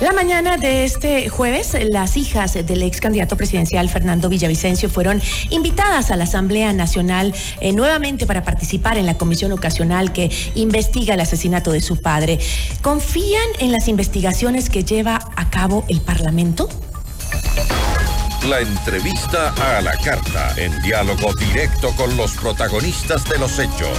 La mañana de este jueves, las hijas del ex candidato presidencial Fernando Villavicencio fueron invitadas a la Asamblea Nacional eh, nuevamente para participar en la comisión ocasional que investiga el asesinato de su padre. ¿Confían en las investigaciones que lleva a cabo el Parlamento? La entrevista a la carta, en diálogo directo con los protagonistas de los hechos.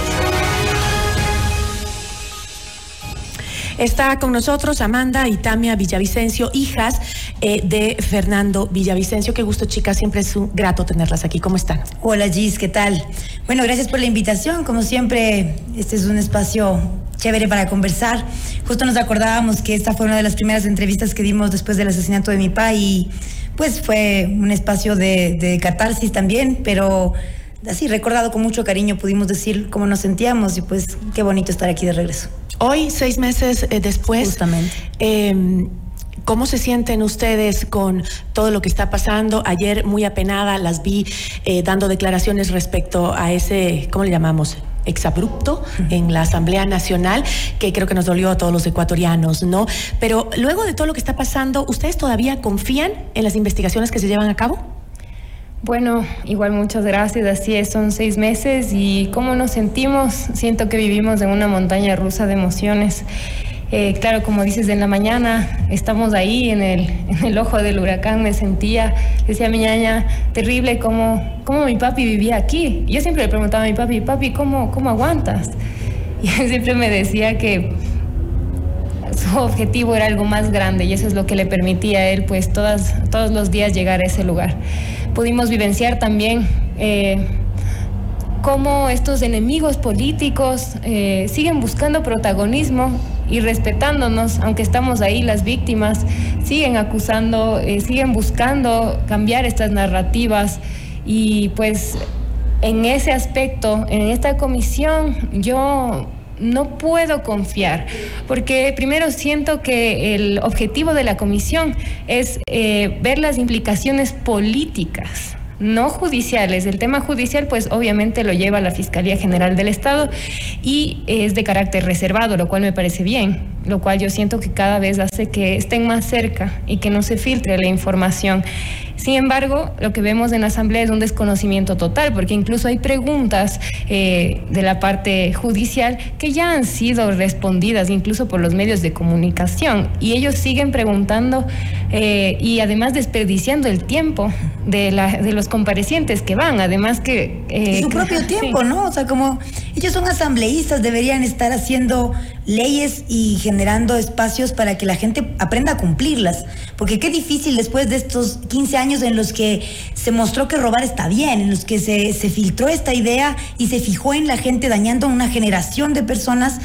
Está con nosotros Amanda y Tamia Villavicencio, hijas eh, de Fernando Villavicencio. Qué gusto, chicas. Siempre es un grato tenerlas aquí. ¿Cómo están? Hola, Gis. ¿Qué tal? Bueno, gracias por la invitación. Como siempre, este es un espacio chévere para conversar. Justo nos acordábamos que esta fue una de las primeras entrevistas que dimos después del asesinato de mi papá y pues fue un espacio de, de catarsis también, pero así recordado con mucho cariño pudimos decir cómo nos sentíamos y pues qué bonito estar aquí de regreso. Hoy, seis meses eh, después, Justamente. eh, ¿cómo se sienten ustedes con todo lo que está pasando? Ayer, muy apenada, las vi eh, dando declaraciones respecto a ese, ¿cómo le llamamos? exabrupto en la Asamblea Nacional, que creo que nos dolió a todos los ecuatorianos, ¿no? Pero luego de todo lo que está pasando, ¿ustedes todavía confían en las investigaciones que se llevan a cabo? Bueno, igual muchas gracias. Así es, son seis meses y cómo nos sentimos. Siento que vivimos en una montaña rusa de emociones. Eh, claro, como dices, en la mañana estamos ahí en el, en el ojo del huracán. Me sentía, decía mi ñaña, terrible cómo, cómo mi papi vivía aquí. Yo siempre le preguntaba a mi papi, papi, ¿cómo, cómo aguantas? Y él siempre me decía que objetivo era algo más grande y eso es lo que le permitía a él, pues, todas, todos los días llegar a ese lugar. Pudimos vivenciar también eh, cómo estos enemigos políticos eh, siguen buscando protagonismo y respetándonos, aunque estamos ahí las víctimas, siguen acusando, eh, siguen buscando cambiar estas narrativas y pues en ese aspecto, en esta comisión, yo no puedo confiar, porque primero siento que el objetivo de la comisión es eh, ver las implicaciones políticas no judiciales. El tema judicial, pues obviamente lo lleva la Fiscalía General del Estado y es de carácter reservado, lo cual me parece bien, lo cual yo siento que cada vez hace que estén más cerca y que no se filtre la información. Sin embargo, lo que vemos en la Asamblea es un desconocimiento total, porque incluso hay preguntas eh, de la parte judicial que ya han sido respondidas, incluso por los medios de comunicación, y ellos siguen preguntando eh, y además desperdiciando el tiempo de, la, de los comparecientes que van, además que... Eh, su propio sí. tiempo, ¿no? O sea, como ellos son asambleístas, deberían estar haciendo leyes y generando espacios para que la gente aprenda a cumplirlas. Porque qué difícil después de estos 15 años en los que se mostró que robar está bien, en los que se, se filtró esta idea y se fijó en la gente dañando a una generación de personas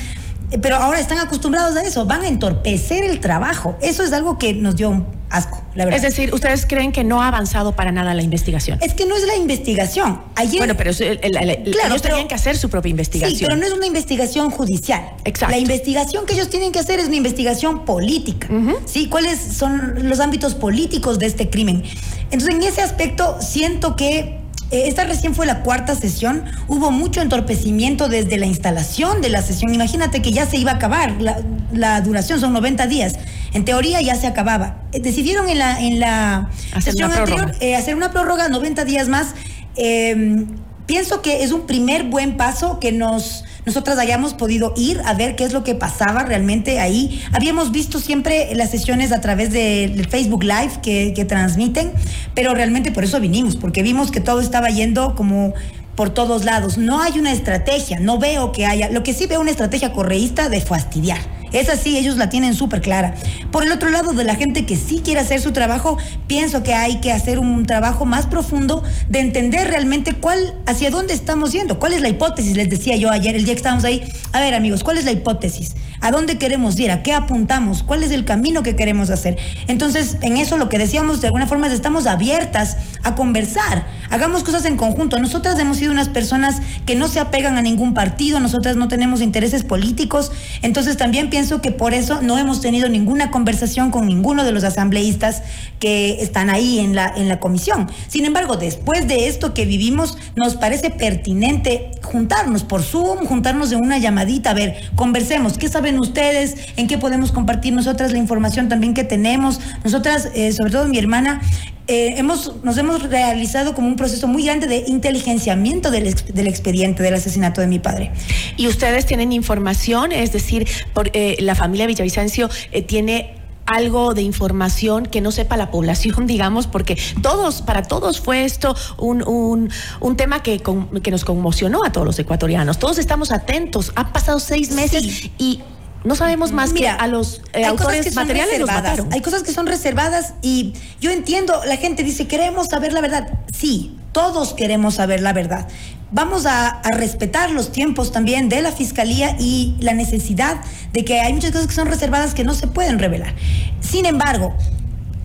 eh, pero ahora están acostumbrados a eso, van a entorpecer el trabajo. Eso es algo que nos dio asco, la verdad. Es decir, ¿ustedes creen que no ha avanzado para nada la investigación? Es que no es la investigación. Ayer, bueno, pero es el, el, el, Claro, ellos tenían que hacer su propia investigación. Sí, pero no es una investigación judicial. Exacto. La investigación que ellos tienen que hacer es una investigación política. ¿Sí? ¿Cuáles son los ámbitos políticos de este crimen? Entonces, en ese aspecto, siento que esta recién fue la cuarta sesión. Hubo mucho entorpecimiento desde la instalación de la sesión. Imagínate que ya se iba a acabar. La, la duración son 90 días. En teoría ya se acababa. Eh, Decidieron en la, en la Hacer sesión anterior eh, hacer una prórroga 90 días más. Eh, pienso que es un primer buen paso que nos nosotras hayamos podido ir a ver qué es lo que pasaba realmente ahí. Habíamos visto siempre las sesiones a través de- del Facebook Live que, que transmiten, pero realmente por eso vinimos, porque vimos que todo estaba yendo como por todos lados. No hay una estrategia, no veo que haya. Lo que sí veo una estrategia correísta de fastidiar. Esa sí, ellos la tienen súper clara. Por el otro lado, de la gente que sí quiere hacer su trabajo, pienso que hay que hacer un trabajo más profundo de entender realmente cuál, hacia dónde estamos yendo, cuál es la hipótesis, les decía yo ayer, el día que estábamos ahí. A ver, amigos, ¿cuál es la hipótesis? ¿A dónde queremos ir? ¿A qué apuntamos? ¿Cuál es el camino que queremos hacer? Entonces, en eso lo que decíamos, de alguna forma, es estamos abiertas a conversar. Hagamos cosas en conjunto. Nosotras hemos sido unas personas que no se apegan a ningún partido, nosotras no tenemos intereses políticos. Entonces, también pienso que por eso no hemos tenido ninguna conversación con ninguno de los asambleístas que están ahí en la, en la comisión. Sin embargo, después de esto que vivimos, nos parece pertinente juntarnos por Zoom, juntarnos de una llamadita, a ver, conversemos, ¿qué saben ustedes? ¿En qué podemos compartir nosotras la información también que tenemos? Nosotras, eh, sobre todo mi hermana, eh, hemos, nos hemos realizado como un proceso muy grande de inteligenciamiento del, del, expediente del asesinato de mi padre. ¿Y ustedes tienen información? Es decir, por, eh, la familia Villavicencio eh, tiene algo de información que no sepa la población, digamos, porque todos, para todos fue esto un, un, un tema que, con, que nos conmocionó a todos los ecuatorianos. Todos estamos atentos. Han pasado seis meses sí. y no sabemos más Mira, que a los eh, autores materiales los mataron. Hay cosas que son reservadas y yo entiendo, la gente dice, queremos saber la verdad. Sí, todos queremos saber la verdad. Vamos a, respetar los tiempos también de la fiscalía y la necesidad de que hay muchas cosas que son reservadas que no se pueden revelar. Sin embargo,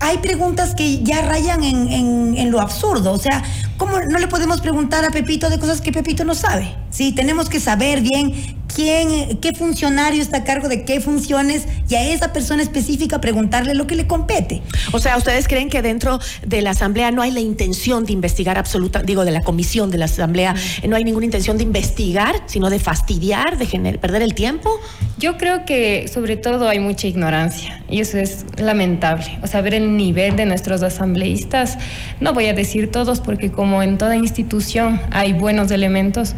hay preguntas que ya rayan en, lo absurdo. O sea, ¿cómo no le podemos preguntar a Pepito de cosas que Pepito no sabe? Sí, tenemos que saber bien quién, qué funcionario está a cargo de qué funciones y a esa persona específica preguntarle lo que le compete. O sea, ¿ustedes creen que dentro de la Asamblea no hay la intención de investigar absoluta, digo, de la comisión de la Asamblea, no hay ninguna intención de investigar, sino de fastidiar, de gener, perder el tiempo? Yo creo que sobre todo hay mucha ignorancia y eso es lamentable. O sea, ver el nivel de nuestros asambleístas, no voy a decir todos porque como en toda institución hay buenos elementos,